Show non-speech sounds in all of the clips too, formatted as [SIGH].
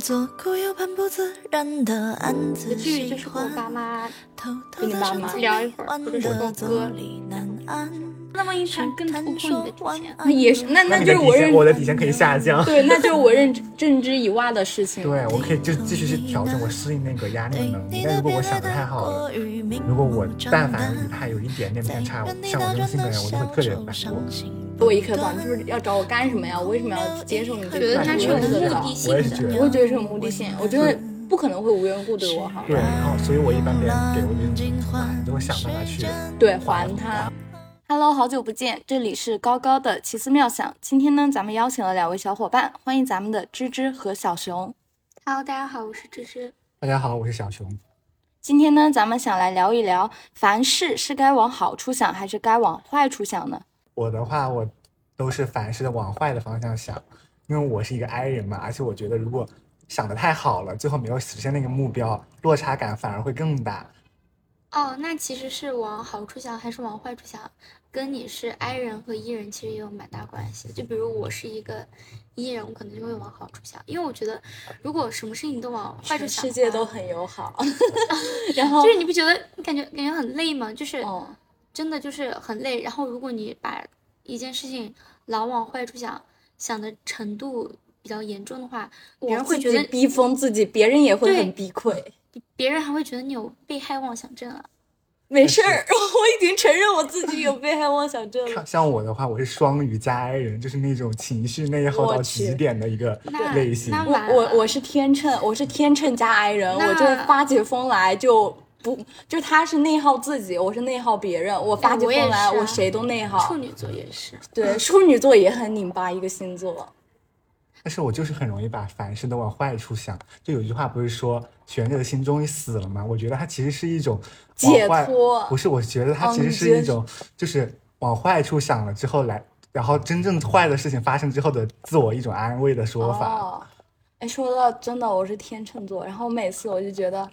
做过又很不自然的案子，剧就是和我爸妈跟你爸妈聊一会儿，或者说歌里难安。那万一他更突破你的底线，也是那那就是我认我的底线可以下降，[LAUGHS] 对，那就是我认 [LAUGHS] 认知以外的事情。对，我可以就继续去调整我适应那个压力的能力。但如果我想的太好了，如果我但凡与他有一点点偏差，像我这种性格人，我就会特别难过。我一颗钻就是要找我干什么呀？我为什么要接受你这个？觉得他是有目的性的，我会觉得是有目的性。我觉得不可能会无缘无故对我好。对，然后所以我一般别人给我点什么，都会想办法去对还他。Hello，好久不见，这里是高高的奇思妙想。今天呢，咱们邀请了两位小伙伴，欢迎咱们的芝芝和小熊。Hello，大家好，我是芝芝。大家好，我是小熊。今天呢，咱们想来聊一聊，凡事是该往好处想，还是该往坏处想呢？我的话，我都是凡事的往坏的方向想，因为我是一个 I 人嘛，而且我觉得如果想的太好了，最后没有实现那个目标，落差感反而会更大。哦，那其实是往好处想还是往坏处想？跟你是 I 人和 E 人其实也有蛮大关系。就比如我是一个 E 人，我可能就会往好处想，因为我觉得如果什么事情都往坏处想，世界都很友好。[LAUGHS] 然后就是你不觉得你感觉感觉很累吗？就是真的就是很累。然后如果你把一件事情老往坏处想，想的程度比较严重的话，别人会觉得逼疯自己，别人也会很逼溃。别人还会觉得你有被害妄想症啊？没事儿，[LAUGHS] 我已经承认我自己有被害妄想症了。像我的话，我是双鱼加 I 人，就是那种情绪内耗到极点的一个类型。我我我是天秤，我是天秤加 I 人，我就发起疯来就不就他是内耗自己，我是内耗别人。我发起疯来，我谁都内耗。处女座也是，对，处女座也很拧巴一个星座。但是我就是很容易把凡事都往坏处想。就有句话不是说悬着的心终于死了吗？我觉得它其实是一种解脱。不是，我觉得它其实是一种，就是往坏处想了之后来，然后真正坏的事情发生之后的自我一种安慰的说法。哎，说到真的，我是天秤座，然后每次我就觉得，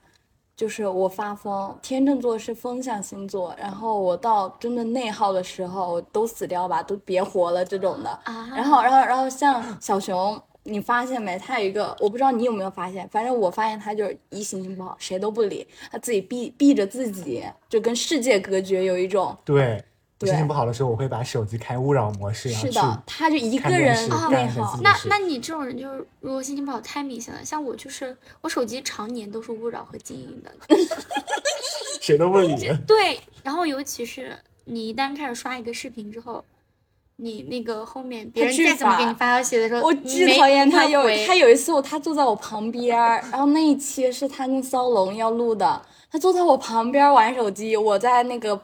就是我发疯。天秤座是风象星座，然后我到真的内耗的时候，都死掉吧，都别活了这种的。然后，然后，然后像小熊。你发现没？他有一个，我不知道你有没有发现，反正我发现他就是一心情不好，谁都不理，他自己避避着自己，就跟世界隔绝，有一种。对，心情不好的时候，我会把手机开勿扰模式，是的，他就一个人内耗。那那你这种人就是，如果心情不好太明显了。像我就是，我手机常年都是勿扰和静音的，[LAUGHS] 谁都不理。对，然后尤其是你一旦开始刷一个视频之后。你那个后面别人再怎么给你发消息的时候，我巨讨厌他。有他有一次，我他坐在我旁边，然后那一期是他跟骚龙要录的，他坐在我旁边玩手机，我在那个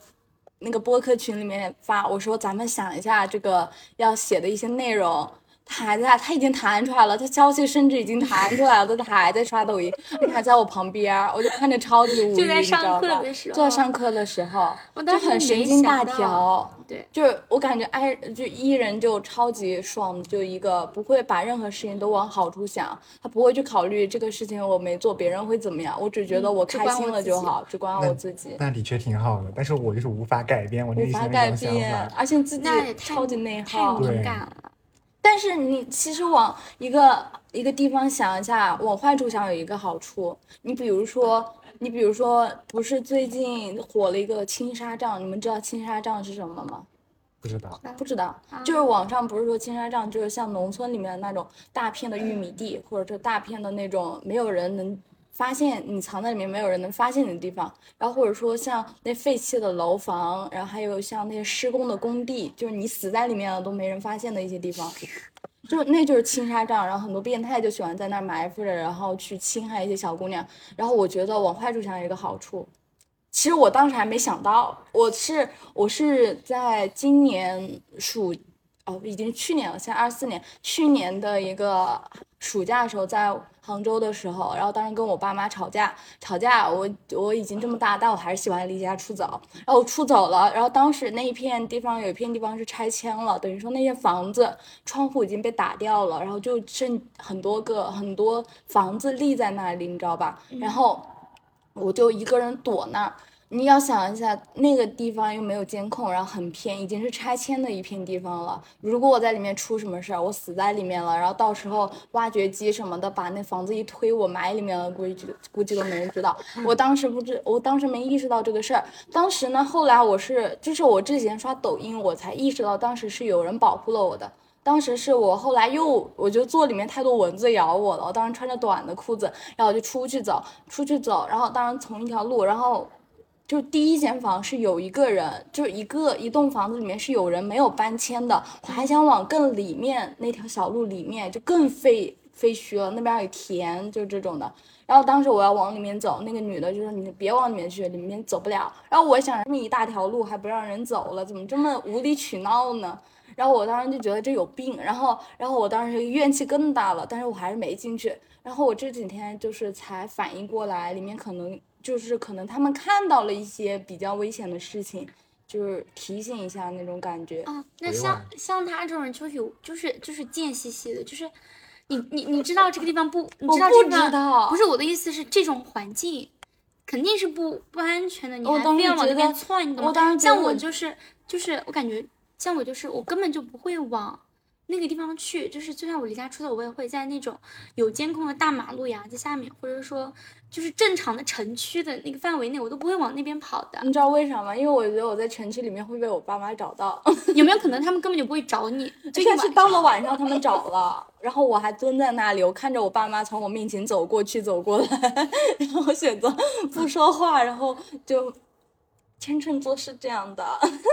那个播客群里面发，我说咱们想一下这个要写的一些内容。他还在，他已经弹出来了，他消息甚至已经弹出来了，但他还在刷抖音，他还在我旁边，我就看着超级无语，就在上课的时候，就在上课的时候，就很神经大条，对，就是我感觉哎，就伊人就超级爽，就一个不会把任何事情都往好处想，他不会去考虑这个事情我没做别人会怎么样，我只觉得我开心了就好，只管我自己。那的确挺好的，但是我就是无法改变我内心的想法，而且自己超级内耗，太敏感了。但是你其实往一个一个地方想一下，往坏处想有一个好处。你比如说，你比如说，不是最近火了一个青纱帐？你们知道青纱帐是什么吗？不知道，不知道。就是网上不是说青纱帐就是像农村里面的那种大片的玉米地，或者说大片的那种没有人能。发现你藏在里面，没有人能发现你的地方，然后或者说像那废弃的楼房，然后还有像那些施工的工地，就是你死在里面了都没人发现的一些地方，就那就是青纱帐，然后很多变态就喜欢在那儿埋伏着，然后去侵害一些小姑娘。然后我觉得往坏处想有一个好处，其实我当时还没想到，我是我是在今年暑，哦，已经去年了，现在二四年，去年的一个暑假的时候在。杭州的时候，然后当时跟我爸妈吵架，吵架，我我已经这么大，但我还是喜欢离家出走。然后我出走了，然后当时那一片地方有一片地方是拆迁了，等于说那些房子窗户已经被打掉了，然后就剩很多个很多房子立在那里，你知道吧？然后我就一个人躲那儿，你要想一下，那个地方又没有监控，然后很偏，已经是拆迁的一片地方了。如果我在里面出什么事儿，我死在里面了，然后到时候挖掘机什么的把那房子一推，我埋里面了，估计估计都没人知道。我当时不知，我当时没意识到这个事儿。当时呢，后来我是，就是我之前刷抖音，我才意识到当时是有人保护了我的。当时是我后来又，我就坐里面太多蚊子咬我了。我当时穿着短的裤子，然后我就出去走，出去走，然后当然从一条路，然后。就第一间房是有一个人，就一个一栋房子里面是有人没有搬迁的。我还想往更里面那条小路里面，就更废废墟了，那边有田，就这种的。然后当时我要往里面走，那个女的就说：“你别往里面去，里面走不了。”然后我想，这么一大条路还不让人走了，怎么这么无理取闹呢？然后我当时就觉得这有病。然后，然后我当时怨气更大了，但是我还是没进去。然后我这几天就是才反应过来，里面可能。就是可能他们看到了一些比较危险的事情，就是提醒一下那种感觉。啊，那像像他这种人就有就是就是贱兮兮的，就是你你你知道这个地方不？你知道这个不是我的意思是这种环境肯定是不不安全的，你还非要往那边窜，你懂吗？像我就是就是我感觉像我就是我根本就不会往。那个地方去，就是就算我离家出走，我也会在那种有监控的大马路牙子下面，或者说就是正常的城区的那个范围内，我都不会往那边跑的。你知道为啥吗？因为我觉得我在城区里面会被我爸妈找到。[LAUGHS] 有没有可能他们根本就不会找你？就是到了晚上他们找了，然后我还蹲在那里，我看着我爸妈从我面前走过去走过来，[LAUGHS] 然后选择不说话，然后就天秤座是这样的。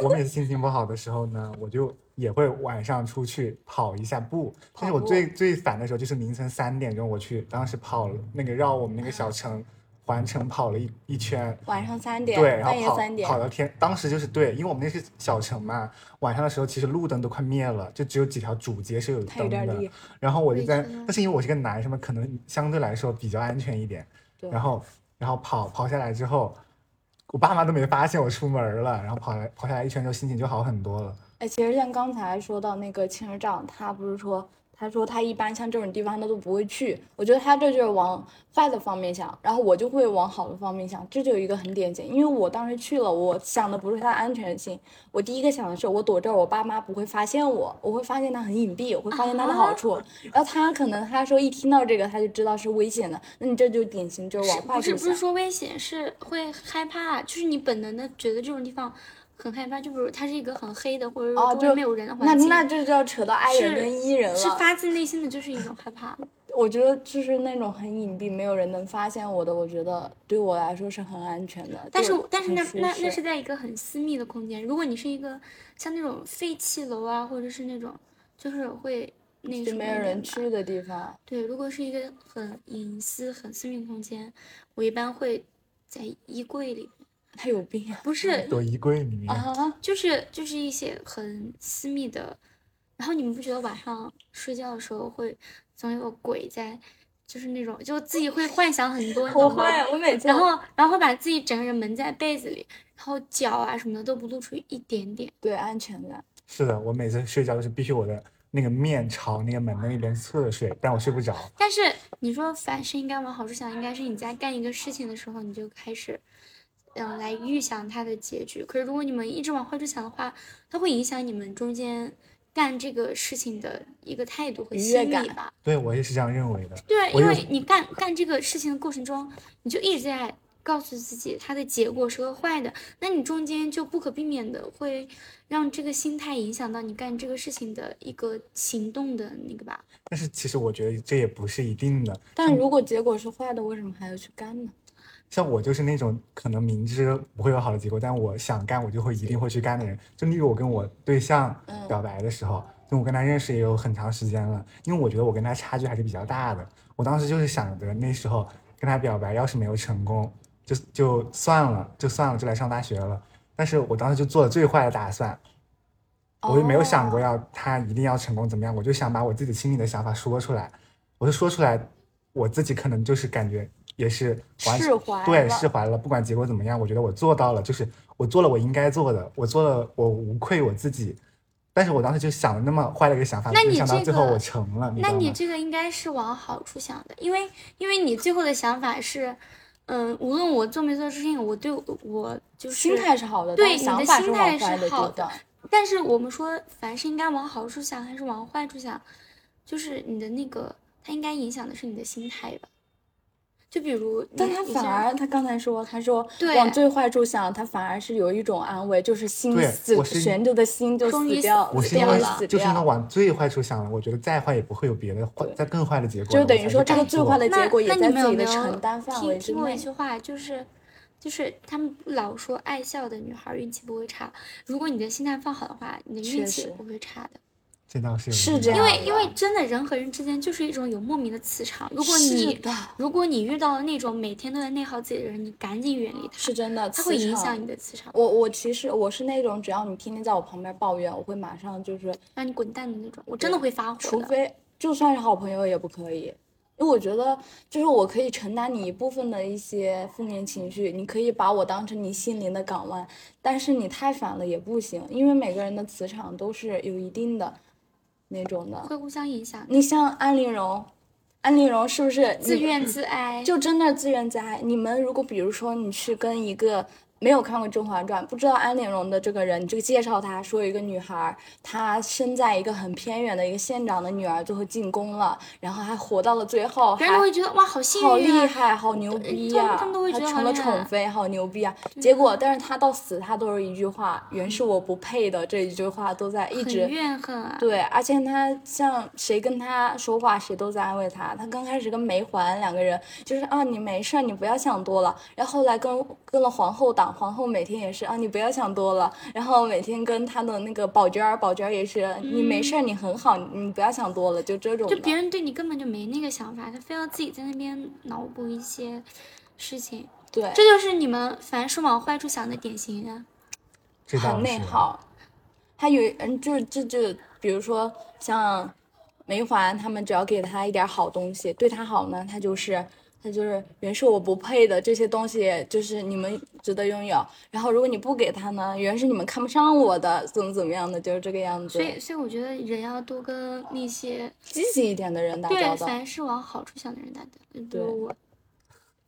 我每次心情不好的时候呢，我就。也会晚上出去跑一下步，但是我最最烦的时候就是凌晨三点钟我去，当时跑了那个绕我们那个小城环城跑了一一圈，晚上三点，对，然后跑跑到天，当时就是对，因为我们那是小城嘛，晚上的时候其实路灯都快灭了，就只有几条主街是有灯的，然后我就在，但是因为我是个男生嘛，可能相对来说比较安全一点，然后然后跑跑下来之后，我爸妈都没发现我出门了，然后跑来跑下来一圈之后心情就好很多了。哎，其实像刚才说到那个青儿杖，他不是说，他说他一般像这种地方他都不会去。我觉得他这就是往坏的方面想，然后我就会往好的方面想，这就有一个很典型。因为我当时去了，我想的不是他的安全性，我第一个想的是我躲这儿，我爸妈不会发现我，我会发现他很隐蔽，我会发现他的好处。然后他可能他说一听到这个他就知道是危险的，那你这就典型就是往坏处想。不是不是说危险，是会害怕，就是你本能的觉得这种地方。很害怕，就比如它是一个很黑的，或者说周围没有人的环境，那那这就要扯到爱人跟伊人了。是发自内心的，就是一种害怕。[LAUGHS] 我觉得就是那种很隐蔽，没有人能发现我的，我觉得对我来说是很安全的。但是但是那那那是在一个很私密的空间。如果你是一个像那种废弃楼啊，或者是那种就是会那什么没有人去的地方。对，如果是一个很隐私、很私密空间，我一般会在衣柜里。他有病啊！不是躲衣柜里面啊，就是就是一些很私密的。然后你们不觉得晚上睡觉的时候会总有鬼在，就是那种就自己会幻想很多。我会，我每次。然后然后把自己整个人蒙在被子里，然后脚啊什么的都不露出一点点，对安全感。是的，我每次睡觉都是必须我的那个面朝那个门的那边侧着睡，但我睡不着。但是你说凡事应该往好处想，应该是你在干一个事情的时候你就开始。嗯，来预想它的结局。可是如果你们一直往坏处想的话，它会影响你们中间干这个事情的一个态度和心理吧？对，我也是这样认为的。对，因为你干干这个事情的过程中，你就一直在告诉自己它的结果是个坏的，那你中间就不可避免的会让这个心态影响到你干这个事情的一个行动的那个吧？但是其实我觉得这也不是一定的。但如果结果是坏的，为什么还要去干呢？像我就是那种可能明知不会有好的结果，但我想干，我就会一定会去干的人。就例如我跟我对象表白的时候，就我跟他认识也有很长时间了，因为我觉得我跟他差距还是比较大的。我当时就是想着那时候跟他表白，要是没有成功，就就算了，就算了，就来上大学了。但是我当时就做了最坏的打算，我就没有想过要他一定要成功怎么样，我就想把我自己心里的想法说出来。我就说出来，我自己可能就是感觉。也是释怀，对，释怀了。不管结果怎么样，我觉得我做到了，就是我做了我应该做的，我做了，我无愧我自己。但是我当时就想了那么坏的一个想法，没想到最后我成了。那你这个应该是往好处想的，因为因为你最后的想法是，嗯，无论我做没做事情，我对我我就是心态是好的，对你的心态是好的。但是我们说，凡事应该往好处想还是往坏处想，就是你的那个，它应该影响的是你的心态吧。就比如，但他反而，他刚才说，他说对往最坏处想，他反而是有一种安慰，就是心对死我是悬着的心就终于死掉，我是因为死掉了，就是因为。往最坏处想了，我觉得再坏也不会有别的坏，再更坏的结果了。就等于说这个最坏的结果也那在自己的你们有没有承担范围之内听听过一。句话，就是就是他们老说爱笑的女孩运气不会差，如果你的心态放好的话，你的运气不会差的。这倒是这样因为因为真的人和人之间就是一种有莫名的磁场，如果你如果你遇到了那种每天都在内耗自己的人，你赶紧远离他，是真的，他会影响你的磁场，我我其实我是那种，只要你天天在我旁边抱怨，我会马上就是，让你滚蛋的那种。我真的会发火。除非就算是好朋友也不可以，因为我觉得就是我可以承担你一部分的一些负面情绪，你可以把我当成你心灵的港湾，但是你太烦了也不行，因为每个人的磁场都是有一定的那种的。会互相影响，你像安陵容，安陵容是不是自怨自哀。就真的自怨自艾。你们如果比如说你去跟一个没有看过《甄嬛传》，不知道安陵容的这个人，你这个介绍她说一个女孩，她生在一个很偏远的一个县长的女儿，最后进宫了，然后还活到了最后，别人都还会觉得哇，好幸运、啊，好厉害，好牛逼呀、他们都会觉得成了宠妃，好牛逼啊！结果，但是她到死，她都是一句话：“原是我不配的。”这一句话都在一直怨恨啊。对，而且她像谁跟她说话，谁都在安慰她。她刚开始跟梅环两个人就是啊，你没事，你不要想多了。然后后来跟跟了皇后党，皇后每天也是啊，你不要想多了。然后每天跟他的那个宝娟儿，宝娟儿也是，你没事儿，你很好，你不要想多了，就这种。就别人对你根本就没那个想法，他非要自己在那边脑补一些事情，对，这就是你们凡是往坏处想的典型啊。很内耗。他有嗯，就是这就比如说像梅环他们，只要给他一点好东西，对他好呢，他就是他就是原是我不配的这些东西，就是你们值得拥有。然后如果你不给他呢，原是你们看不上我的，怎么怎么样的，就是这个样子所。以，所以我觉得人要多跟那些积极一点的人打对交道，凡是往好处想的人打交道。比对如我，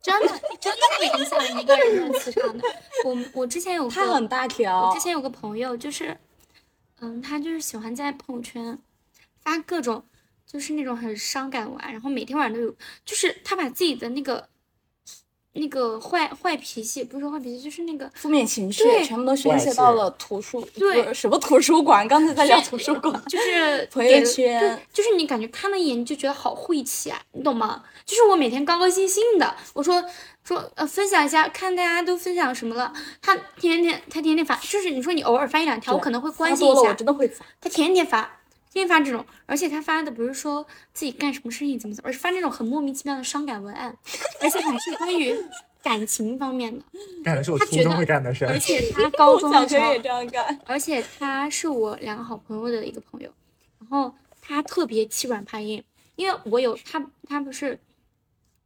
真的真的会影响一个人的磁场的。我我之前有个他很大条我之。前有个朋友，就是，嗯，他就是喜欢在朋友圈发各种，就是那种很伤感文案，然后每天晚上都有，就是他把自己的那个那个坏坏脾气，不是说坏脾气，就是那个负面情绪对全部都宣泄到了图书，对什么图书馆？刚才在聊图书馆，就是 [LAUGHS] 朋友圈，就是你感觉看了一眼你就觉得好晦气啊，你懂吗？就是我每天高高兴兴的，我说说呃分享一下，看大家都分享什么了，他天天他天天发，就是你说你偶尔发一两条，我可能会关心一下，真的会烦。他天天发，天天发这种，而且他发的不是说自己干什么事情怎么怎么，而是发那种很莫名其妙的伤感文案，而且还是关于感情方面的，干的是我初他觉得中会干的事而。且 [LAUGHS] 他高中的时候我想可以，这样干。而且他是我两个好朋友的一个朋友，然后他特别欺软怕硬，因为我有他，他不是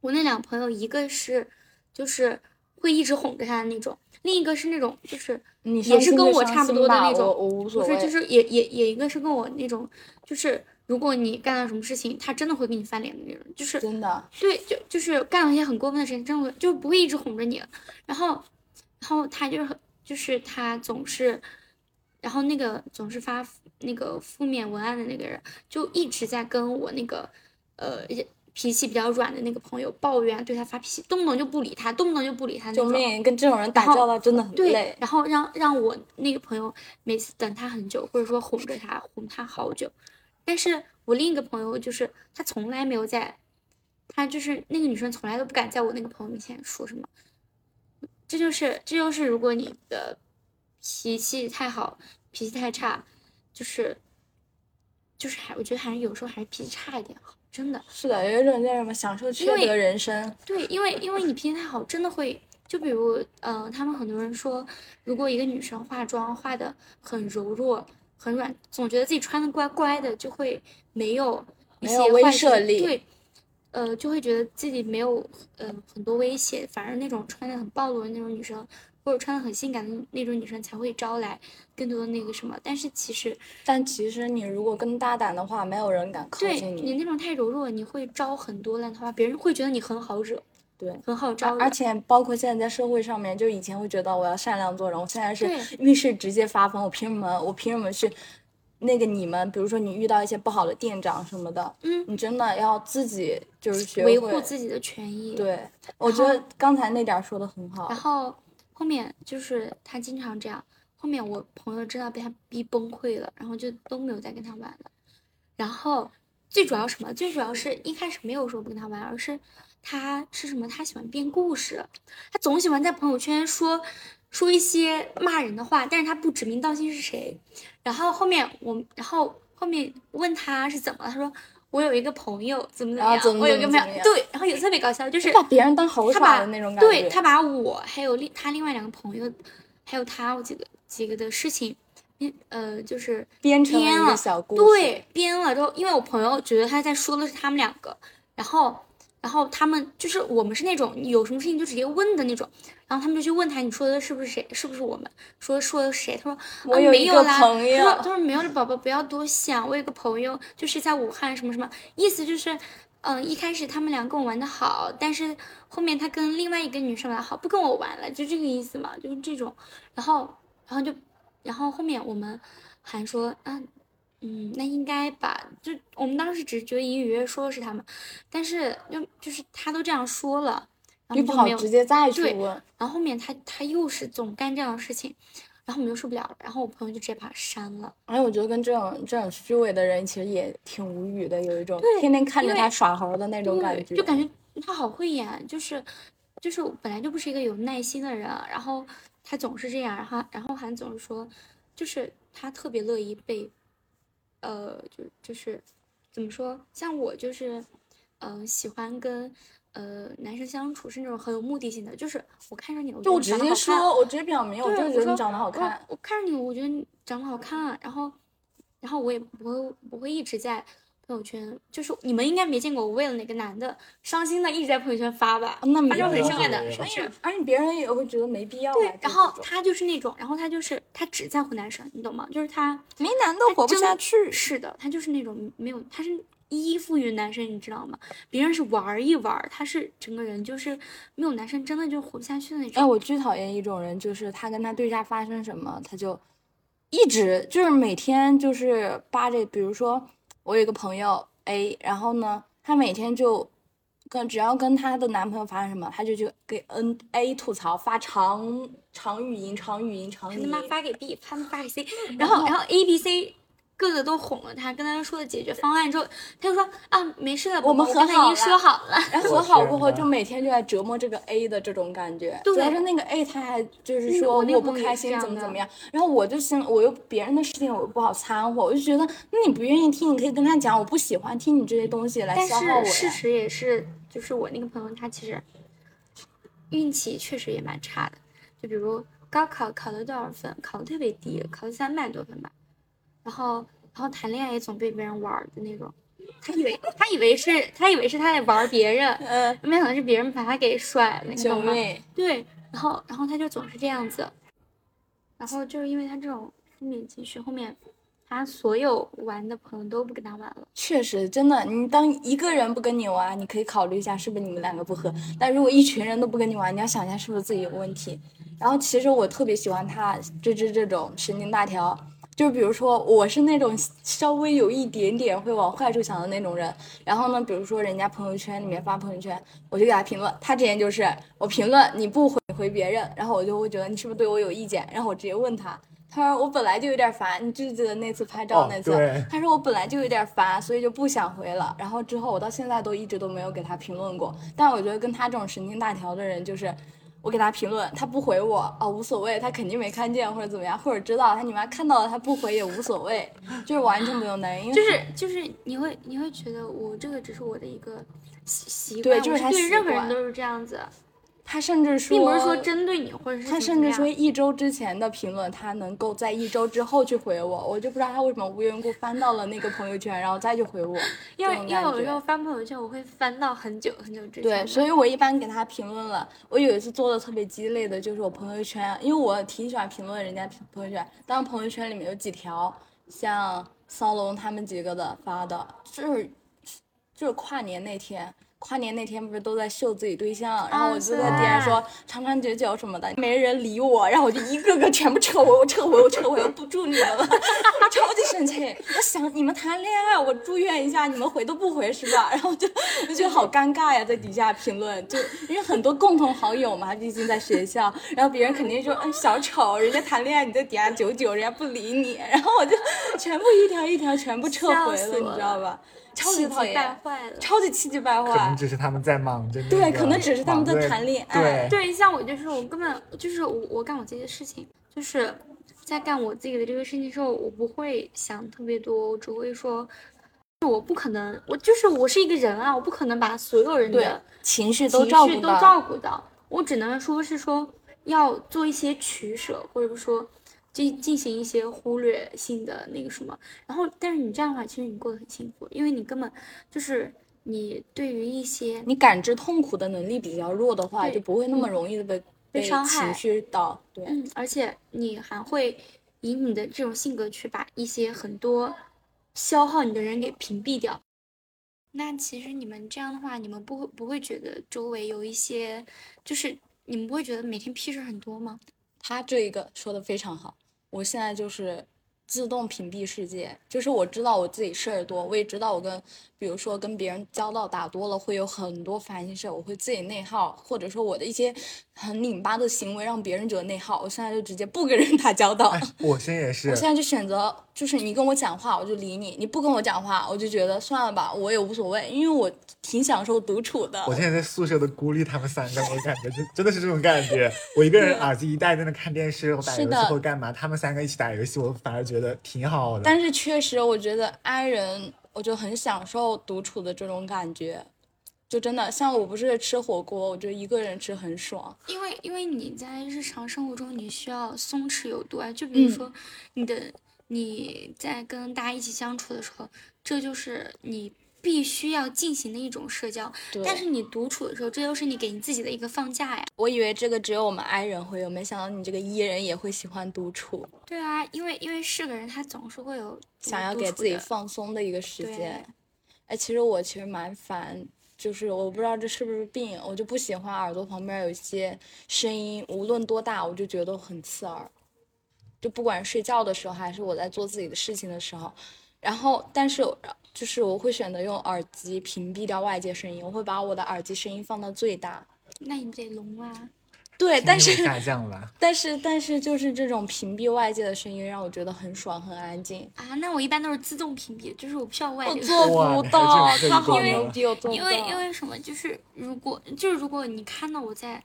我那两个朋友，一个是就是会一直哄着他的那种，另一个是那种就是也是跟我差不多的那种，我我无所谓。不是就是也也也一个是跟我那种，就是如果你干了什么事情，他真的会给你翻脸的那种，就是真的，对，就就是干了一些很过分的事情，真的会就不会一直哄着你。然后，然后他就是很就是他总是，然后那个总是发那个负面文案的那个人，就一直在跟我那个呃脾气比较软的那个朋友抱怨，对他发脾气，动不动就不理他，动不动就不理他那种。救命！跟这种人打交道真的很对累，。然后让让我那个朋友每次等他很久，或者说哄着他，哄他好久。但是我另一个朋友就是他从来没有在，他就是那个女生从来都不敢在我那个朋友面前说什么。这就是这就是如果你的脾气太好，脾气太差，就是就是还我觉得还是有时候还是脾气差一点好，真的。是的，有一种叫什么享受缺德人生。对，因为因为你脾气太好，真的会，就比如，嗯、呃，他们很多人说，如果一个女生化妆化的很柔弱、很软，总觉得自己穿的乖乖的，就会没有一些没有威慑力对，呃，就会觉得自己没有呃很多威胁，反而那种穿的很暴露的那种女生，或者穿的很性感的那种女生才会招来更多的那个什么。但是其实但其实你如果更大胆的话，没有人敢靠近你你那种太柔弱，你会招很多烂桃花，别人会觉得你很好惹。对。很好招人。而且包括现在在社会上面，就以前会觉得我要善良做人，我现在是遇事直接发疯，我凭什么？我凭什么去那个你们？比如说你遇到一些不好的店长什么的，嗯你真的要自己就是学维护自己的权益。对，我觉得刚才那点儿说的很好然。后后面就是他经常这样，后面我朋友知道被他逼崩溃了，然后就都没有再跟他玩了。然后最主要什么？最主要是一开始没有说不跟他玩，而是他是什么？他喜欢编故事，他总喜欢在朋友圈说说一些骂人的话，但是他不指名道姓是谁。然后后面我，然后后面问他是怎么了，他说。我有一个朋友怎么怎么样，我有一个朋友对，然后也特别搞笑，就是把别人当猴耍的那种感觉。对他把我还有另他另外两个朋友，还有他我几个几个的事情，编呃就是编编了小故事对，编了之后，因为我朋友觉得他在说的是他们两个，然后然后他们就是我们是那种有什么事情就直接问的那种，然后他们就去问他你说的是不是谁，是不是我们说说的谁？他说我啊有一个没有啦，朋友他说他说没有的宝宝不要多想，我有个朋友就是在武汉什么什么，意思就是。嗯，一开始他们俩跟我玩的好，但是后面他跟另外一个女生玩好，不跟我玩了，就这个意思嘛，就是这种。然后，然后就，然后后面我们还说，啊，嗯，那应该吧，就我们当时只觉得隐隐约约说的是他们，但是就就是他都这样说了，你不好直接再去问。然后后面他他又是总干这样的事情，然后我们就受不了了，然后我朋友就直接把他删了。哎，我觉得跟这种这种虚伪的人其实也挺无语的，有一种对天天看着他耍猴的那种感觉。就感觉他好会演，就是就是本来就不是一个有耐心的人，然后他总是这样，然后然后还总是说，就是他特别乐意被，呃，就就是怎么说，像我就是，嗯、喜欢跟呃男生相处是那种很有目的性的，就是我看上你，我就我直接说，我直接表明，我，就觉得你长得好看。我看着你，我觉得你长得好看，啊然后，然后我也不会不会一直在朋友圈，就是你们应该没见过我为了哪个男的伤心的一直在朋友圈发吧？那没发这种很伤感的，没有是不是？而且别人也会觉得没必要啊。对，然后他就是那种，然后他就是他只在乎男生，你懂吗？就是他没男的活不下去。是的，他就是那种没有，他是依附于男生，你知道吗？别人是玩一玩，他是整个人就是没有男生真的就活不下去的那种哎，种。我巨讨厌一种人，就是他跟他对象发生什么，他就一直就是每天就是扒着，比如说我有一个朋友 A，然后呢，他每天就跟只要跟她的男朋友发生什么，他就去给 N A 吐槽，发长长语音、长语音、长语音他他。妈发给 B，他们发给 C，[LAUGHS] 然后然后 A、B、C 个个都哄了他，跟他说了解决方案之后，他就说啊没事了，我们宝宝跟他已经和好了说好了。[LAUGHS] 然后和好过后，就每天就在折磨这个 A 的这种感觉。对主要是那个 A 他还就是嗯说我不开心怎么怎么样，然后我就心我又别人的事情我又不好掺和，我就觉得那你不愿意听，你可以跟他讲，我不喜欢听你这些东西来消耗我但。是事实也是，就是我那个朋友他其实运气确实也蛮差的，就比如高考考了多少分，考的特别低，考了三百多分吧，然后然后谈恋爱也总被别人玩的那种。他以为 [LAUGHS] 他以为是他以为是他在玩别人，[LAUGHS] 嗯，没想到是别人把他给甩了，你懂吗？对，然后然后他就总是这样子，然后就是因为他这种负面情绪，后面他所有玩的朋友都不跟他玩了。确实，真的，你当一个人不跟你玩，你可以考虑一下是不是你们两个不合。但如果一群人都不跟你玩，你要想一下是不是自己有问题。然后其实我特别喜欢他芝芝这种神经大条，就比如说我是那种稍微有一点点会往坏处想的那种人。然后呢，比如说人家朋友圈里面发朋友圈，我就给他评论。他之前就是我评论你不回回别人，然后我就会觉得你是不是对我有意见，然后我直接问他。他说我本来就有点烦，你记不记得那次拍照哦那次？对他说我本来就有点烦，所以就不想回了。然后之后我到现在都一直都没有给他评论过。但我觉得跟他这种神经大条的人，就是我给他评论，他不回我哦无所谓，他肯定没看见或者怎么样，或者知道他你妈看到了他不回也无所谓，[LAUGHS] 就是完全不用担心，就是就是你会你会觉得我这个只是我的一个习习惯，就是对任何人都是这样子，他甚至说，并不是说针对你或者是他甚至说一周之前的评论，他能够在一周之后去回我，我就不知道他为什么无缘无故翻到了那个朋友圈，然后再去回我。[LAUGHS] 因为因为有时候翻朋友圈，我会翻到很久很久之前对，所以我一般给他评论了。我有一次做的特别鸡肋的，就是我朋友圈，因为我挺喜欢评论人家朋友圈，当朋友圈里面有几条像骚龙他们几个的发的，就是就是跨年那天，跨年那天不是都在秀自己对象，然后我就在底下说长长久久什么的，没人理我，然后我就一个个全部撤回，我撤回，我撤回，我不住你们了，[LAUGHS] 超级生气。我想你们谈恋爱，我住院一下，你们回都不回是吧？[LAUGHS] 然后就就觉得好尴尬呀，在底下评论，就因为很多共同好友嘛，毕竟在学校，然后别人肯定说，嗯，小丑，人家谈恋爱你在底下久久，人家不理你，[LAUGHS] 然后我就全部一条一条全部撤回了，你知道吧？超级讨厌，超级气急败坏。可能只是他们在忙着。对，可能只是他们在谈恋爱。对，对，像我就是我根本就是我我干我自己的事情，就是在干我自己的这个事情的时候，我不会想特别多，我只会说，我不可能，我就是我是一个人啊，我不可能把所有人的情绪都照顾都照顾到，我只能说是说要做一些取舍，或者说。进进行一些忽略性的那个什么，然后但是你这样的话，其实你过得很幸福，因为你根本就是你对于一些你感知痛苦的能力比较弱的话，就不会那么容易的被被伤害情绪到。对，嗯，而且你还会以你的这种性格去把一些很多消耗你的人给屏蔽掉。那其实你们这样的话，你们不会不会觉得周围有一些，就是你们不会觉得每天屁事很多吗？他这一个说的非常好。我现在就是自动屏蔽世界，就是我知道我自己事儿多，我也知道我跟，比如说跟别人交道打多了，会有很多烦心事，我会自己内耗，或者说我的一些。很拧巴的行为让别人觉得内耗，我现在就直接不跟人打交道。我现在也是，我现在就选择，就是你跟我讲话我就理你，你不跟我讲话我就觉得算了吧，我也无所谓，因为我挺享受独处的。我现在在宿舍都孤立他们三个，我感觉就真的是这种感觉。我一个人耳机一戴在那看电视或打游戏或干嘛，他们三个一起打游戏，我反而觉得挺好的。但是确实，我觉得 i 人我就很享受独处的这种感觉。就真的像我不是吃火锅，我觉得一个人吃很爽。因为因为你在日常生活中你需要松弛有度啊，就比如说你的你在跟大家一起相处的时候，这就是你必须要进行的一种社交。但是你独处的时候，这又是你给你自己的一个放假呀。我以为这个只有我们 I 人会有，没想到你这个 E 人也会喜欢独处。对啊，因为因为是个人，他总是会有想要给自己放松的一个时间。哎，其实我其实蛮烦。就是我不知道这是不是病，我就不喜欢耳朵旁边有一些声音，无论多大，我就觉得很刺耳。就不管睡觉的时候，还是我在做自己的事情的时候，然后，但是就是我会选择用耳机屏蔽掉外界声音，我会把我的耳机声音放到最大。那你得聋啊。对，[LAUGHS] 但是但是但是就是这种屏蔽外界的声音，让我觉得很爽很安静啊。那我一般都是自动屏蔽，就是我不需要外界。我做不到，他好牛逼，我做不到。因为因为什么？就是如果就是如果你看到我在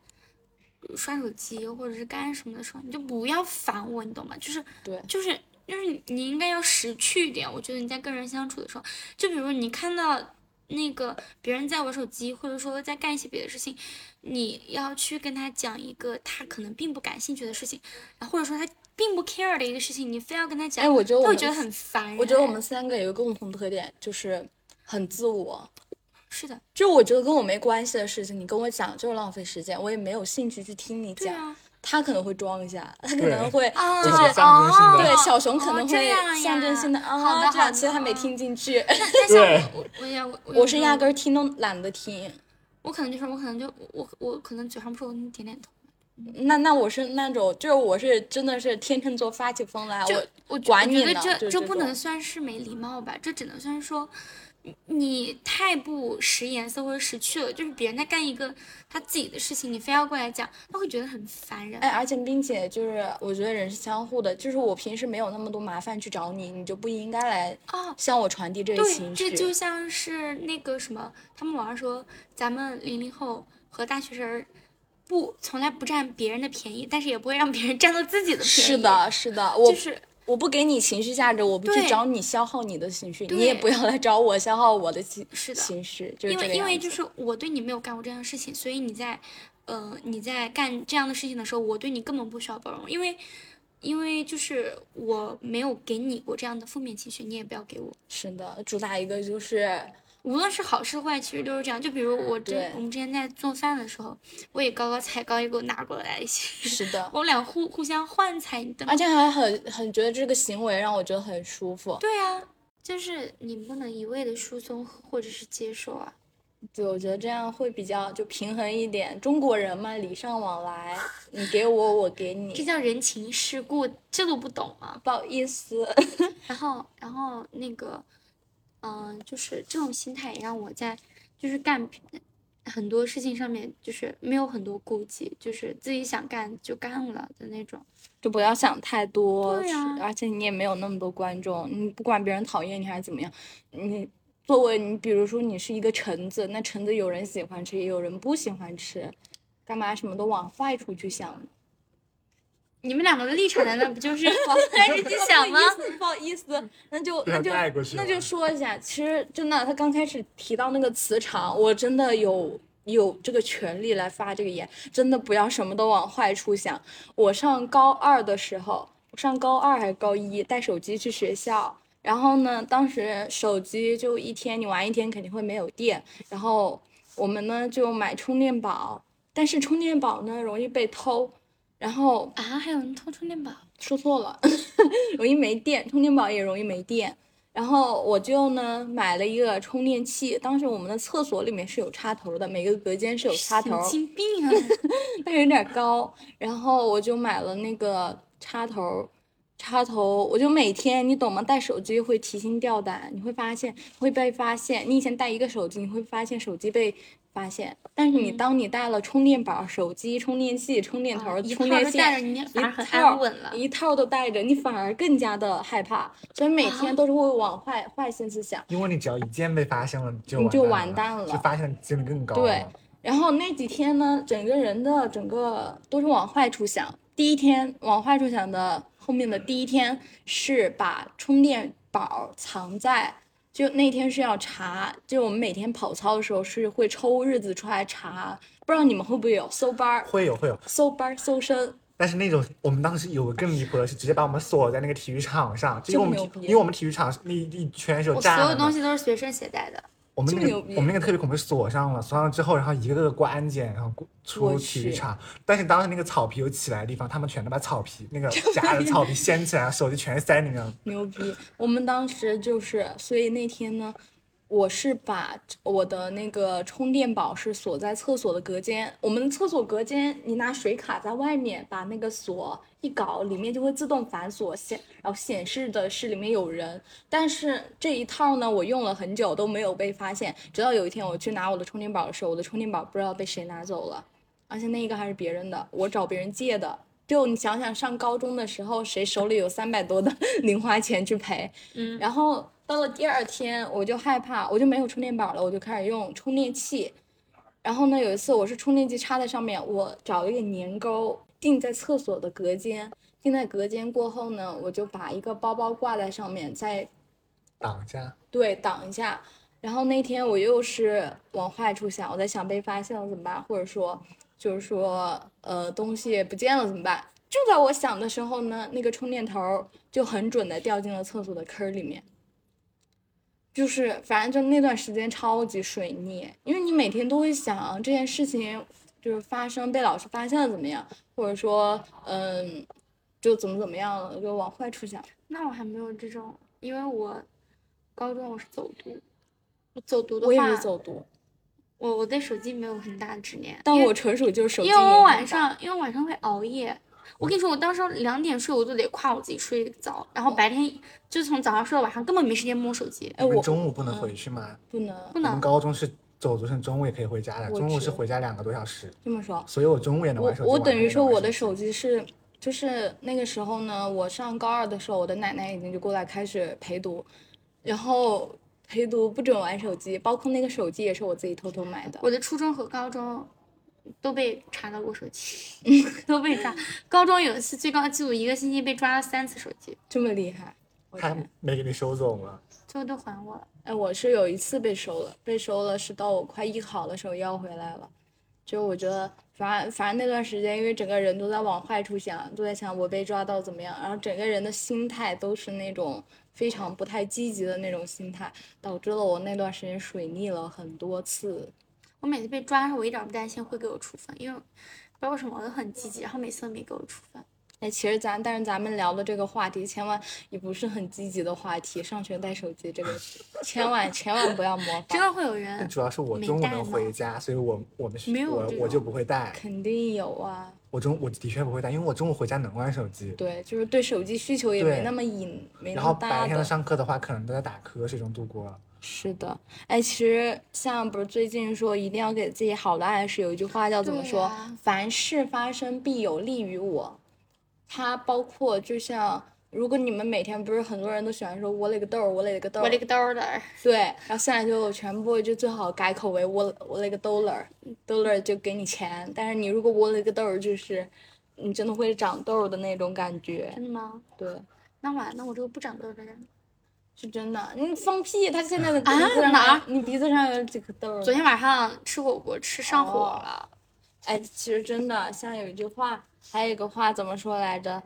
刷手机或者是干什么的时候，你就不要烦我，你懂吗？就是对，就是就是你应该要识趣一点。我觉得你在跟人相处的时候，就比如你看到。那个别人在玩手机，或者说在干一些别的事情，你要去跟他讲一个他可能并不感兴趣的事情，或者说他并不 care 的一个事情，你非要跟他讲，哎，我觉得我会觉得很烦。我觉得我们三个有一个共同特点，就是很自我。是的，就我觉得跟我没关系的事情，你跟我讲就是浪费时间，我也没有兴趣去听你讲。他可能会装一下，他可能会就是对小熊可能会象征性的啊，这样其实他没听进去。对，我我我是压根听都懒得听。我可能就是我可能就我我可能嘴上不说，点点头。那那我是那种就是我是真的是天秤座发起疯来，我我管你呢。这这不能算是没礼貌吧？这只能算是说。你太不识颜色或者识趣了，就是别人在干一个他自己的事情，你非要过来讲，他会觉得很烦人。哎，而且并且就是我觉得人是相互的，就是我平时没有那么多麻烦去找你，你就不应该来啊向我传递这个情绪。这就像是那个什么，他们网上说咱们零零后和大学生不从来不占别人的便宜，但是也不会让别人占到自己的便宜。是的，是的，我就是。我不给你情绪价值，我不去找你消耗你的情绪，你也不要来找我消耗我的情情绪，就是因为因为就是我对你没有干过这样的事情，所以你在，呃，你在干这样的事情的时候，我对你根本不需要包容，因为，因为就是我没有给你过这样的负面情绪，你也不要给我。是的，主打一个就是。无论是好是坏，其实都是这样。就比如我这，我们之前在做饭的时候，我也高高菜，高也给我拿过来一些。是的，我们俩互互相换菜，而且还很很觉得这个行为让我觉得很舒服。对啊，就是你不能一味的疏松或者是接受啊。对，我觉得这样会比较就平衡一点。中国人嘛，礼尚往来，你给我，我给你这。叫人情世故，这都不懂吗？不好意思，然后，然后那个，嗯、就是这种心态也让我在就是干很多事情上面就是没有很多顾忌，就是自己想干就干了的那种。就不要想太多，而且你也没有那么多观众，你不管别人讨厌你还是怎么样，你作为你，比如说你是一个橙子，那橙子有人喜欢吃，也有人不喜欢吃，干嘛什么都往坏处去想呢？你们两个的立场难道不就是往坏处去想吗？不好意思，那就那就那就说一下，其实真的，他刚开始提到那个磁场，我真的有有这个权利来发这个言，真的不要什么都往坏处想。我上高二的时候，我上高二还是高一，带手机去学校。然后呢，当时手机就一天你玩一天肯定会没有电，然后我们呢就买充电宝，但是充电宝呢容易被偷，然后啊，还有人偷充电宝？说错了，[LAUGHS] 容易没电，充电宝也容易没电。然后我就呢买了一个充电器，当时我们的厕所里面是有插头的，每个隔间是有插头，神经病啊！[LAUGHS] 但是有点高。然后我就买了那个插头，插头我就每天你懂吗？带手机会提心吊胆，你会发现会被发现。你以前带一个手机，你会发现手机被发现，但是你嗯当你带了充电宝、手机、充电器、充电头、充电套都带着线，你反而很一套安稳了。一套都带着，你反而更加的害怕，所以每天都是会往坏坏心思想。因为你只要一件被发现了，就你就完完蛋了就发现的几率更高对。然后那几天呢，整个人的整个都是往坏处想。第一天往坏处想的后面的第一天是把充电宝藏在，就那天是要查，就我们每天跑操的时候是会抽日子出来查，不知道你们会不会有搜班儿、会有会有，搜班儿、搜身。但是那种我们当时有个更离谱的是，直接把我们锁在那个体育场上，就因为我们因为我们体育场那一一圈是有我所有东西都是随身携带的。我们那个我们那个特别恐怖，锁上了，锁上之后，然后一个个过安检，然后过出体育场。但是当时那个草皮有起来的地方，他们全都把草皮那个 [LAUGHS] 夹的草皮掀起来，手机全塞里面了。牛逼！我们当时就是，所以那天呢，我是把我的那个充电宝是锁在厕所的隔间。我们厕所隔间，你拿水卡在外面把那个锁一搞，里面就会自动反锁显，然后显示的是里面有人。但是这一套呢，我用了很久都没有被发现，直到有一天我去拿我的充电宝的时候，我的充电宝不知道被谁拿走了，而且那一个还是别人的，我找别人借的。就你想想，上高中的时候，谁手里有三百多的 [LAUGHS] 零花钱去赔？嗯，然后到了第二天，我就害怕，我就没有充电宝了，我就开始用充电器。然后呢，有一次我是充电器插在上面，我找了一个粘钩钉在厕所的隔间，钉在隔间过后呢，我就把一个包包挂在上面，再挡一下，对挡一下。然后那天我又是往坏处想，我在想被发现了怎么办，或者说就是说呃东西不见了怎么办？就在我想的时候呢，那个充电头就很准的掉进了厕所的坑里面。就是反正就那段时间超级水逆，因为你每天都会想这件事情就是发生被老师发现了怎么样，或者说嗯就怎么怎么样了，就往坏处想。那我还没有这种，因为我高中我是走读，我走读的话我也话，是走读，我我对手机没有很大的执念，但我纯属就是手机因为我晚上因为晚上会熬夜。我跟你说，我当时两点睡，我都得夸我自己睡早，然后白天就从早上睡到晚上，根本没时间摸手机。哎，我中午不能嗯回去吗？不能不能我们，高中是走读生，中午也可以回家的，中午是回家两个多小时，这么说。所以我中午也能玩手机。我等于说我的手机是，就是那个时候呢，我上高二的时候，我的奶奶已经就过来开始陪读，然后陪读不准玩手机，包括那个手机也是我自己偷偷买的。我的初中和高中都被查到过手机，[LAUGHS] 都被抓。高中有一次最高记录，一个星期被抓了三次手机，这么厉害，我他没给你收走吗？最后都还我了。哎，我是有一次被收了，被收了是到我快艺考的时候要回来了。就我觉得，反正反正那段时间，因为整个人都在往坏处想，都在想我被抓到怎么样，然后整个人的心态都是那种非常不太积极的那种心态，导致了我那段时间水逆了很多次。我每次被抓我一点不担心会给我处分，因为不知道为什么我都很积极，然后每次都没给我处分。哎，其实咱但是咱们聊的这个话题，千万也不是很积极的话题。上学带手机这个，千万千万不要模仿。真的会有但人主要是我中午能回家，所以我我们没有我我就不会带。肯定有啊，我中我的确不会带，因为我中午回家能玩手机。对，就是对手机需求也没那么瘾，没那然后么大的白天的。上课的话，可能都在打瞌睡中度过。是的，哎，其实像不是最近说一定要给自己好的暗示，有一句话叫怎么说？凡事发生必有利于我。它包括就像，如果你们每天不是很多人都喜欢说我勒个豆儿，我勒个豆儿，我勒个豆儿的，对，然后现在就全部就最好改口为我我勒个 dollar，dollar 就给你钱，但是你如果我勒个豆儿，就是你真的会长痘儿的那种感觉，真的吗？对，那完那，我这个不长痘儿的人。是真的。你放屁，他现在的鼻啊子上哪你鼻子上有几颗痘？昨天晚上吃火锅吃上火哦了，哎，其实真的像有一句话，还有一个话怎么说来着？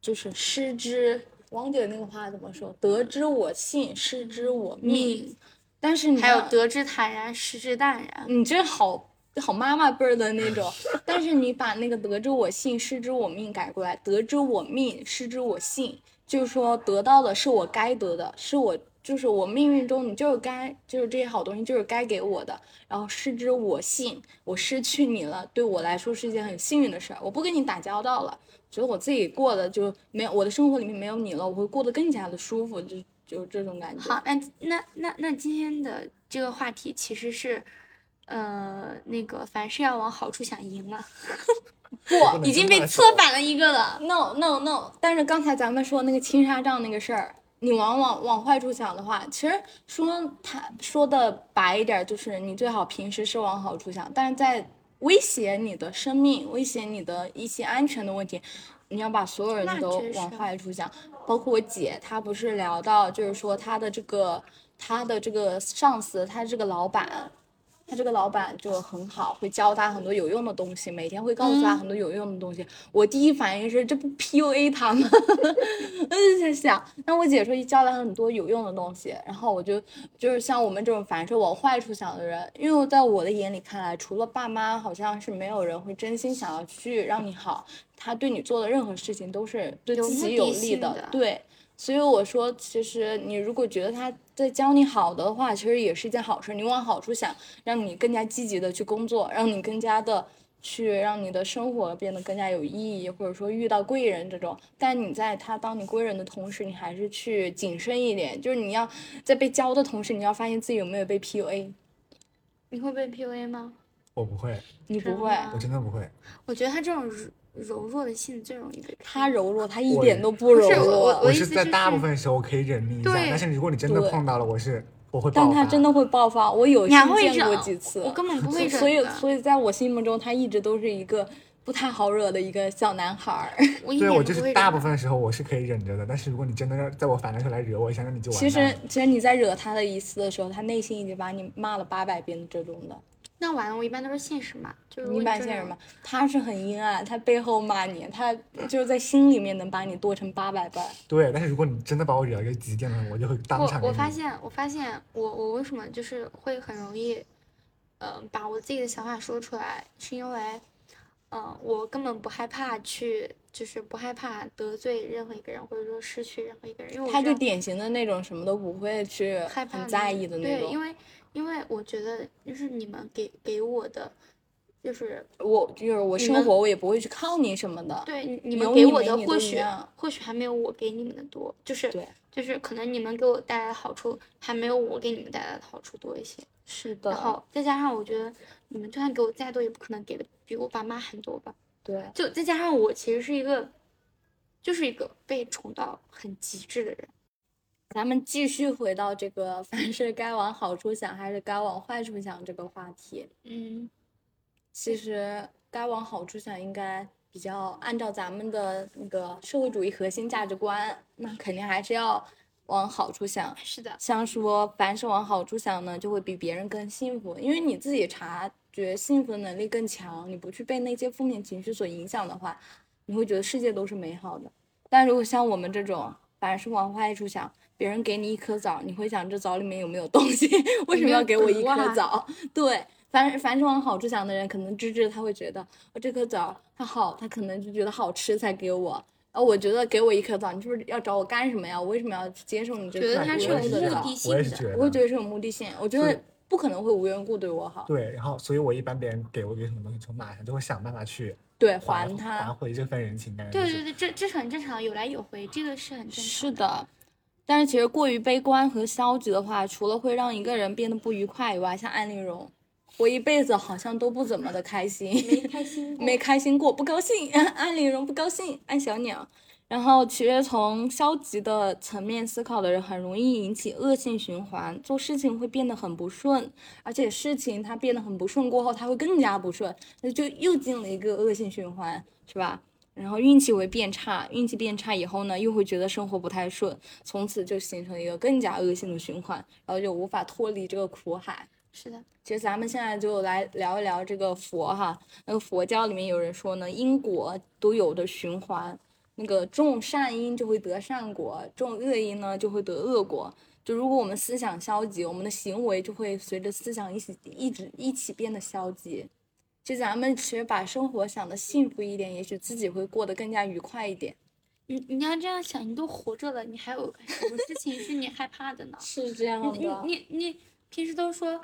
就是失之，王姐那个话怎么说？得之我幸，失之我命。命但是你还有得之坦然，失之淡然。你这好好妈妈辈儿的那种，[LAUGHS] 但是你把那个得之我幸，失之我命改过来，得之我命，失之我幸，就是说得到的是我该得的，是我就是我命运中你就是该就是这些好东西就是该给我的，然后失之我幸，我失去你了，对我来说是一件很幸运的事儿，我不跟你打交道了，觉得我自己过的就没有我的生活里面没有你了，我会过得更加的舒服，就就这种感觉。好，那那那那今天的这个话题其实是，呃，那个凡事要往好处想，赢了，不，已经被策反了一个了。No no no！但是刚才咱们说那个青纱帐那个事儿，你往往往坏处想的话，其实说他说的白一点，就是你最好平时是往好处想，但是在威胁你的生命、威胁你的一些安全的问题，你要把所有人都往坏处想。包括我姐，她不是聊到，就是说她的这个她的这个上司，她这个老板。他这个老板就很好，会教他很多有用的东西，每天会告诉他很多有用的东西。我第一反应是这不 PUA 他吗？[LAUGHS] 我就在想，那我姐说教了他很多有用的东西，然后我就就是像我们这种凡是往坏处想的人，因为在我的眼里看来，除了爸妈，好像是没有人会真心想要去让你好。他对你做的任何事情都是对自己有利性的对。所以我说，其实你如果觉得他在教你好的话，其实也是一件好事。你往好处想，让你更加积极的去工作，让你更加的去让你的生活变得更加有意义，或者说遇到贵人这种。但你在他当你贵人的同时，你还是去谨慎一点，就是你要在被教的同时，你要发现自己有没有被 PUA。你会被 PUA 吗？我不会，你不会，我真的不会。我觉得他这种柔柔弱的性子最容易被。他柔弱，他一点都不柔不是我弱。我我意思是在大部分时候可以忍耐一下，但是如果你真的碰到了，我是我会爆发。但他真的会爆发，我有幸见过几次，我根本不会忍所以所以在我心目中，他一直都是一个不太好惹的一个小男孩 [LAUGHS] 对我就是大部分时候我是可以忍着的，但是如果你真的让在我反的时候来惹我一下，那你就完其。实其实你在惹他的一次的时候，他内心已经把你骂了八百遍这种的。那完了，我一般都是现实嘛，就是如你果真的版现实吗？他是很阴暗，他背后骂你，他就是在心里面能把你剁成八百瓣。对，但是如果你真的把我惹到一个极点了，我就会当场我我发现，我发现我我为什么就是会很容易，呃，把我自己的想法说出来，是因为，嗯、我根本不害怕去，就是不害怕得罪任何一个人，或者说失去任何一个人，因为我他就典型的那种什么都不会去害怕很在意的那种对，因。为因为我觉得就是你们给给我的，就是我就是我生活，我也不会去靠你什么的。对你们给我的或许或许还没有我给你们的多，就是对就是可能你们给我带来的好处还没有我给你们带来的好处多一些。是的然后再加上我觉得你们就算给我再多，也不可能给的比我爸妈很多吧。对，就再加上我其实是一个，就是一个被宠到很极致的人。咱们继续回到这个 [LAUGHS] 凡事该往好处想还是该往坏处想这个话题。嗯，其实该往好处想，应该比较按照咱们的那个社会主义核心价值观，那肯定还是要往好处想。是的，像说凡是往好处想呢，就会比别人更幸福，因为你自己察觉幸福的能力更强，你不去被那些负面情绪所影响的话，你会觉得世界都是美好的。但如果像我们这种凡是往坏处想，别人给你一颗枣，你会想这枣里面有没有东西？[LAUGHS] 为什么要给我一颗枣？对，凡凡是往好处想的人，可能芝芝他会觉得，我这颗枣它好，他可能就觉得好吃才给我。啊，我觉得给我一颗枣，你是不是要找我干什么呀？我为什么要接受你这觉得他是有？目的性的。我也是觉得，我会觉得是有目的性，我觉得不可能会无缘故对我好。对，然后所以我一般别人给我一个什么东西之后，马上就会想办法去对，还还他。还回这份人情，对对对，这这是很正常，有来有回，这个是很正常。是的，但是其实过于悲观和消极的话，除了会让一个人变得不愉快以外，像安陵容，我一辈子好像都不怎么的开心，没开心 [LAUGHS] 过，没开心过，不高兴。[LAUGHS] 安陵容不高兴，安小鸟。然后，其实从消极的层面思考的人，很容易引起恶性循环，做事情会变得很不顺，而且事情它变得很不顺过后，它会更加不顺，那就又进了一个恶性循环，是吧？然后运气会变差，运气变差以后呢，又会觉得生活不太顺，从此就形成一个更加恶性的循环，然后就无法脱离这个苦海。是的，其实咱们现在就来聊一聊这个佛哈，那个佛教里面有人说呢，因果都有的循环，那个种善因就会得善果，种恶因呢就会得恶果。就如果我们思想消极，我们的行为就会随着思想一起一直一起变得消极。就咱们其实把生活想的幸福一点，也许自己会过得更加愉快一点。你你要这样想，你都活着了，你还有什么事情是你害怕的呢？[LAUGHS] 是这样的你你你平时都说，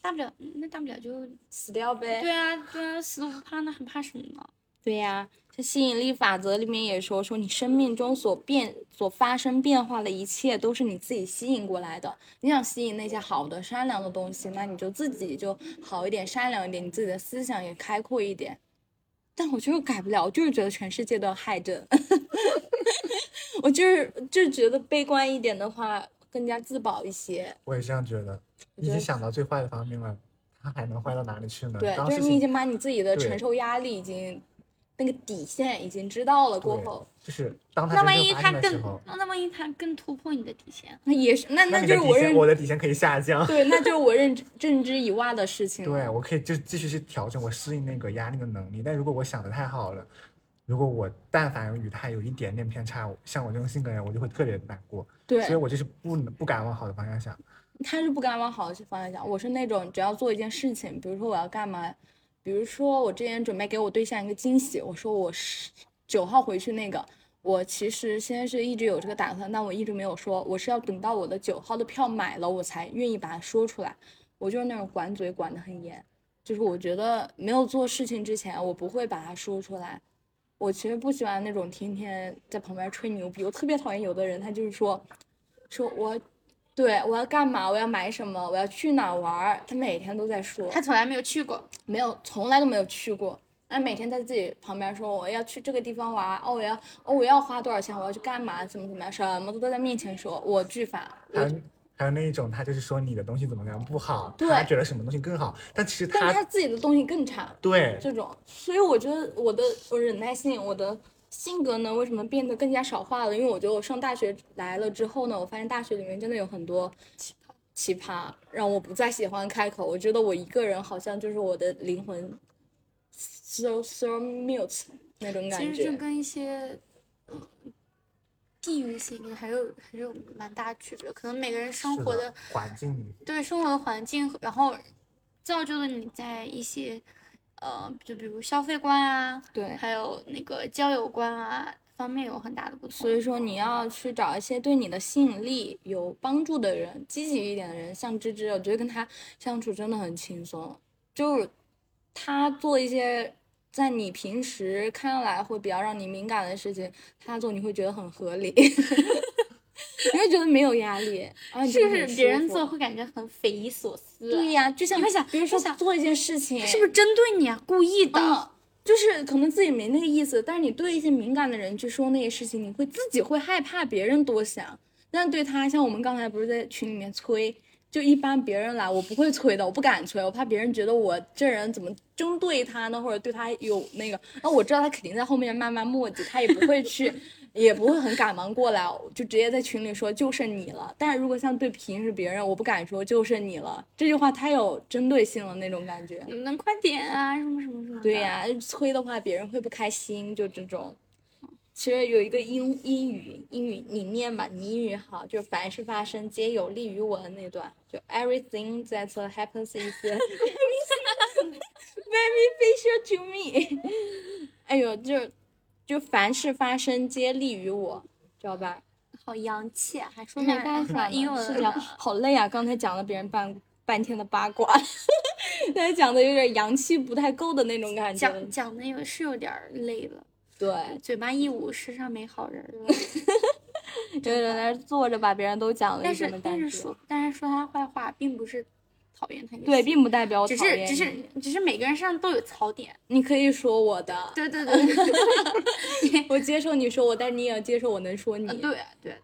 大不了那大不了就死掉呗。对啊对啊，死都不怕，那还怕什么呢？对呀，这吸引力法则里面也说，说你生命中所变、所发生变化的一切，都是你自己吸引过来的。你想吸引那些好的、善良的东西，那你就自己就好一点、善良一点，你自己的思想也开阔一点。但我就是改不了，我就是觉得全世界都要害朕。[LAUGHS] 我就是就觉得悲观一点的话，更加自保一些。我也这样觉得，已经想到最坏的方面了，它还能坏到哪里去呢？对，就是你已经把你自己的承受压力已经那个底线已经知道了过后，就是当他那万一他更那那万一他更突破你的底线？那也是那那就是我认线，我的底线可以下降。对，那就是我认知 [LAUGHS] 认知以外的事情。对，我可以就继续去调整我适应那个压力的能力。但如果我想的太好了，如果我但凡与他有一点点偏差，像我这种性格人，我就会特别难过。对所以我就是不能不敢往好的方向想。他是不敢往好的方向想，我是那种只要做一件事情，比如说我要干嘛，比如说我之前准备给我对象一个惊喜，我说我是九号回去那个，我其实现在是一直有这个打算，但我一直没有说，我是要等到我的九号的票买了，我才愿意把它说出来。我就是那种管嘴管得很严，就是我觉得没有做事情之前，我不会把它说出来。我其实不喜欢那种天天在旁边吹牛逼，我特别讨厌有的人，他就是说，说我，对我要干嘛，我要买什么，我要去哪玩，他每天都在说，他从来没有去过，没有，从来都没有去过。那每天在自己旁边说我要去这个地方玩，哦，我要，哦，我要花多少钱，我要去干嘛，怎么怎么样，什么都在面前说，我巨烦。还有还有那一种，他就是说你的东西怎么样不好，他觉得什么东西更好，但其实他但他自己的东西更差，对这种，所以我觉得我的我忍耐性，我的性格呢，为什么变得更加少话了？因为我觉得我上大学来了之后呢，我发现大学里面真的有很多奇葩，让我不再喜欢开口。我觉得我一个人好像就是我的灵魂 so so mute 那种感觉其实就。跟一些嗯地域性还有还是有蛮大区别，可能每个人生是活的环境对生活的环境，然后造就了你在一些呃，就比如消费观啊，对，还有那个交友观啊方面有很大的不同。所以说你要去找一些对你的吸引力有帮助的人，积极一点的人，像芝芝，我觉得跟他相处真的很轻松，就是他做一些在你平时看来会比较让你敏感的事情，他做你会觉得很合理，[LAUGHS] 觉得没有压力，啊，是不是别人做会感觉很匪夷所思？对呀、就像你会想比如说想做一件事情，是不是针对你啊？故意的？嗯，就是可能自己没那个意思，但是你对一些敏感的人去说那些事情，你会自己会害怕别人多想。但对他，像我们刚才不是在群里面催，就一般别人来，我不会催的，我不敢催，我怕别人觉得我这人怎么针对他呢，或者对他有那个。然后我知道他肯定在后面慢慢磨叽，他也不会去，也不会很赶忙过来，就直接在群里说就剩你了。但是如果像对平时别人，我不敢说就剩你了，这句话太有针对性了那种感觉。能不能快点啊？什么什么什么？对、呀、催的话别人会不开心，就这种。其实有一个英英语英语你念吧，你英语好，就是凡事发生皆有利于我的那段，就 everything that happens is [LAUGHS] everything，Very [LAUGHS] special to me。哎呦，就就凡事发生皆利于我，知道吧？好洋气啊，还说没那办法，英文是这样，好累啊！刚才讲了别人半半天的八卦，[LAUGHS] 刚才讲的有点洋气不太够的那种感觉。讲讲的有是有点累了，对，嘴巴一捂，世上没好人儿。[LAUGHS] 有人在那坐着把别人都讲了但是。但是说但是说他坏话，并不是讨厌他，对，并不代表只讨厌是只是只是每个人身上都有槽点。你可以说我的，对对对对 [LAUGHS] 我接受你说我，但你也要接受我能说你。对对对，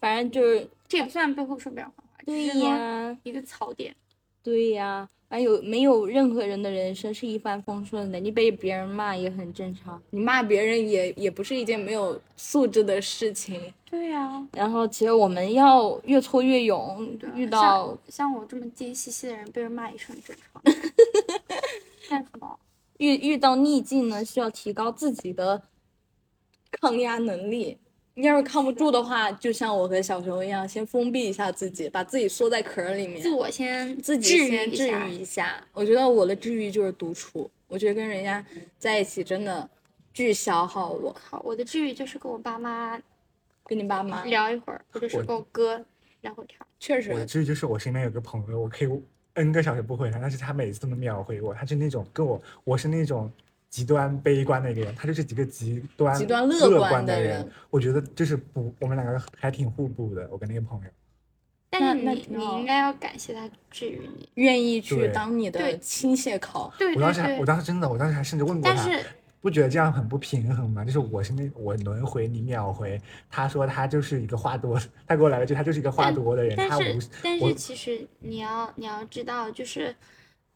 反正就是这也不算背后说别人坏话，对呀，一个槽点。对呀，还有没有任何人的人生是一帆风顺的？你被别人骂也很正常，你骂别人也也不是一件没有素质的事情。对呀、然后其实我们要越挫越勇，啊遇到像像我这么贱兮兮的人，被人骂也是很正常的。[LAUGHS] 干什么？遇遇到逆境呢，需要提高自己的抗压能力。你要是扛不住的话，就像我和小熊一样，先封闭一下自己，把自己缩在壳儿里面，自我先自己治先治愈一下。我觉得我的治愈就是独处，我觉得跟人家在一起真的巨消耗我。好，我的治愈就是跟我爸妈跟你爸妈聊一会儿，或者是我跟我哥聊会儿天确实我的，治愈就是我身边有个朋友，我可以 N 个小时不回他，但是他每次都能秒回我。他是那种跟我，我是那种极端悲观的一个人，他就是几个极端极端乐乐观的的人我觉得就是不，我们两个还挺互补的。我跟那个朋友，但是你你应该要感谢他治愈你。愿意去当你的对亲切口。对对我当时还，我。当时真的，我当时还甚至问过他，但不觉得这样很不平衡吗？就是我是那我轮回，你秒回。他说他就是一个话多，他给我来了句，他就是一个话多的人，但他无是但是其实你要你要知道，就是，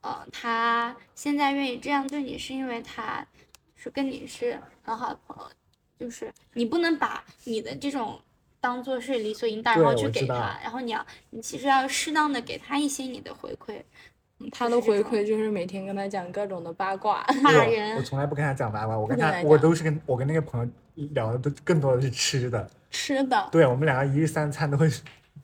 呃，他现在愿意这样对你，是因为他是跟你是很好的朋友，就是你不能把你的这种当做是理所应当，然后去给他，然后你要你其实要适当的给他一些你的回馈，他的回馈就是每天跟他讲各种的八卦。骂人我，从来不跟他讲八卦，我跟他我都是跟我跟那个朋友聊的都更多的是吃的。吃的，对我们两个一日三餐都会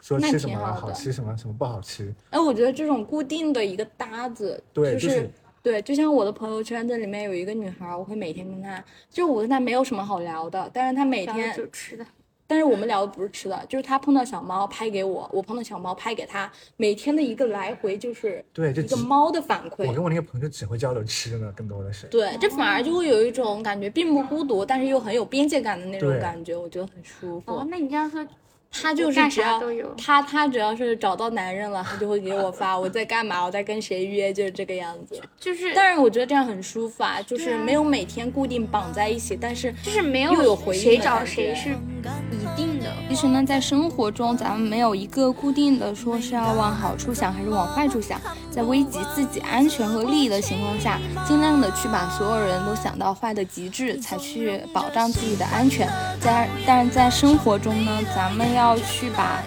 说那吃什么挺好吃什么，什么不好吃。哎，我觉得这种固定的一个搭子，对，就、就是对，就像我的朋友圈子里面有一个女孩，我会每天跟她，就我跟她没有什么好聊的，但是她每天，就吃的，但是我们聊的不是吃的，就是她碰到小猫拍给我，我碰到小猫拍给她，每天的一个来回就是对，就一个猫的反馈我。跟我那个朋友就只会交流吃的，更多的是。对，这反而就会有一种感觉，并不孤独，但是又很有边界感的那种感觉，我觉得很舒服。哦，那你这样说，他就是干只要他他只要是找到男人了，他就会给我发我在干嘛，我在跟谁约，就是这个样子。就是但是我觉得这样很舒服啊，就是没有每天固定绑在一起，但是就是没有又有回应谁找谁是一定的。其实呢，在生活中，咱们没有一个固定的说是要往好处想还是往坏处想，在危及自己安全和利益的情况下，尽量的去把所有人都想到坏的极致，才去保障自己的安全。在但是在生活中呢，咱们要要去把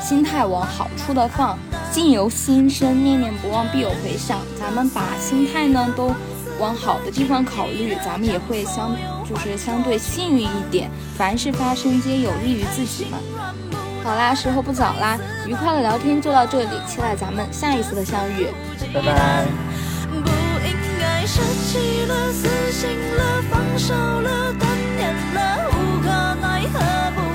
心态往好处的放，境由心生，念念不忘必有回响。咱们把心态呢都往好的地方考虑，咱们也会相就是相对幸运一点。凡事发生皆有利于自己嘛。好啦，时候不早啦，愉快的聊天就到这里，期待咱们下一次的相遇，拜拜。不应该舍弃了，死心了，放手了，断念了，无可奈何不。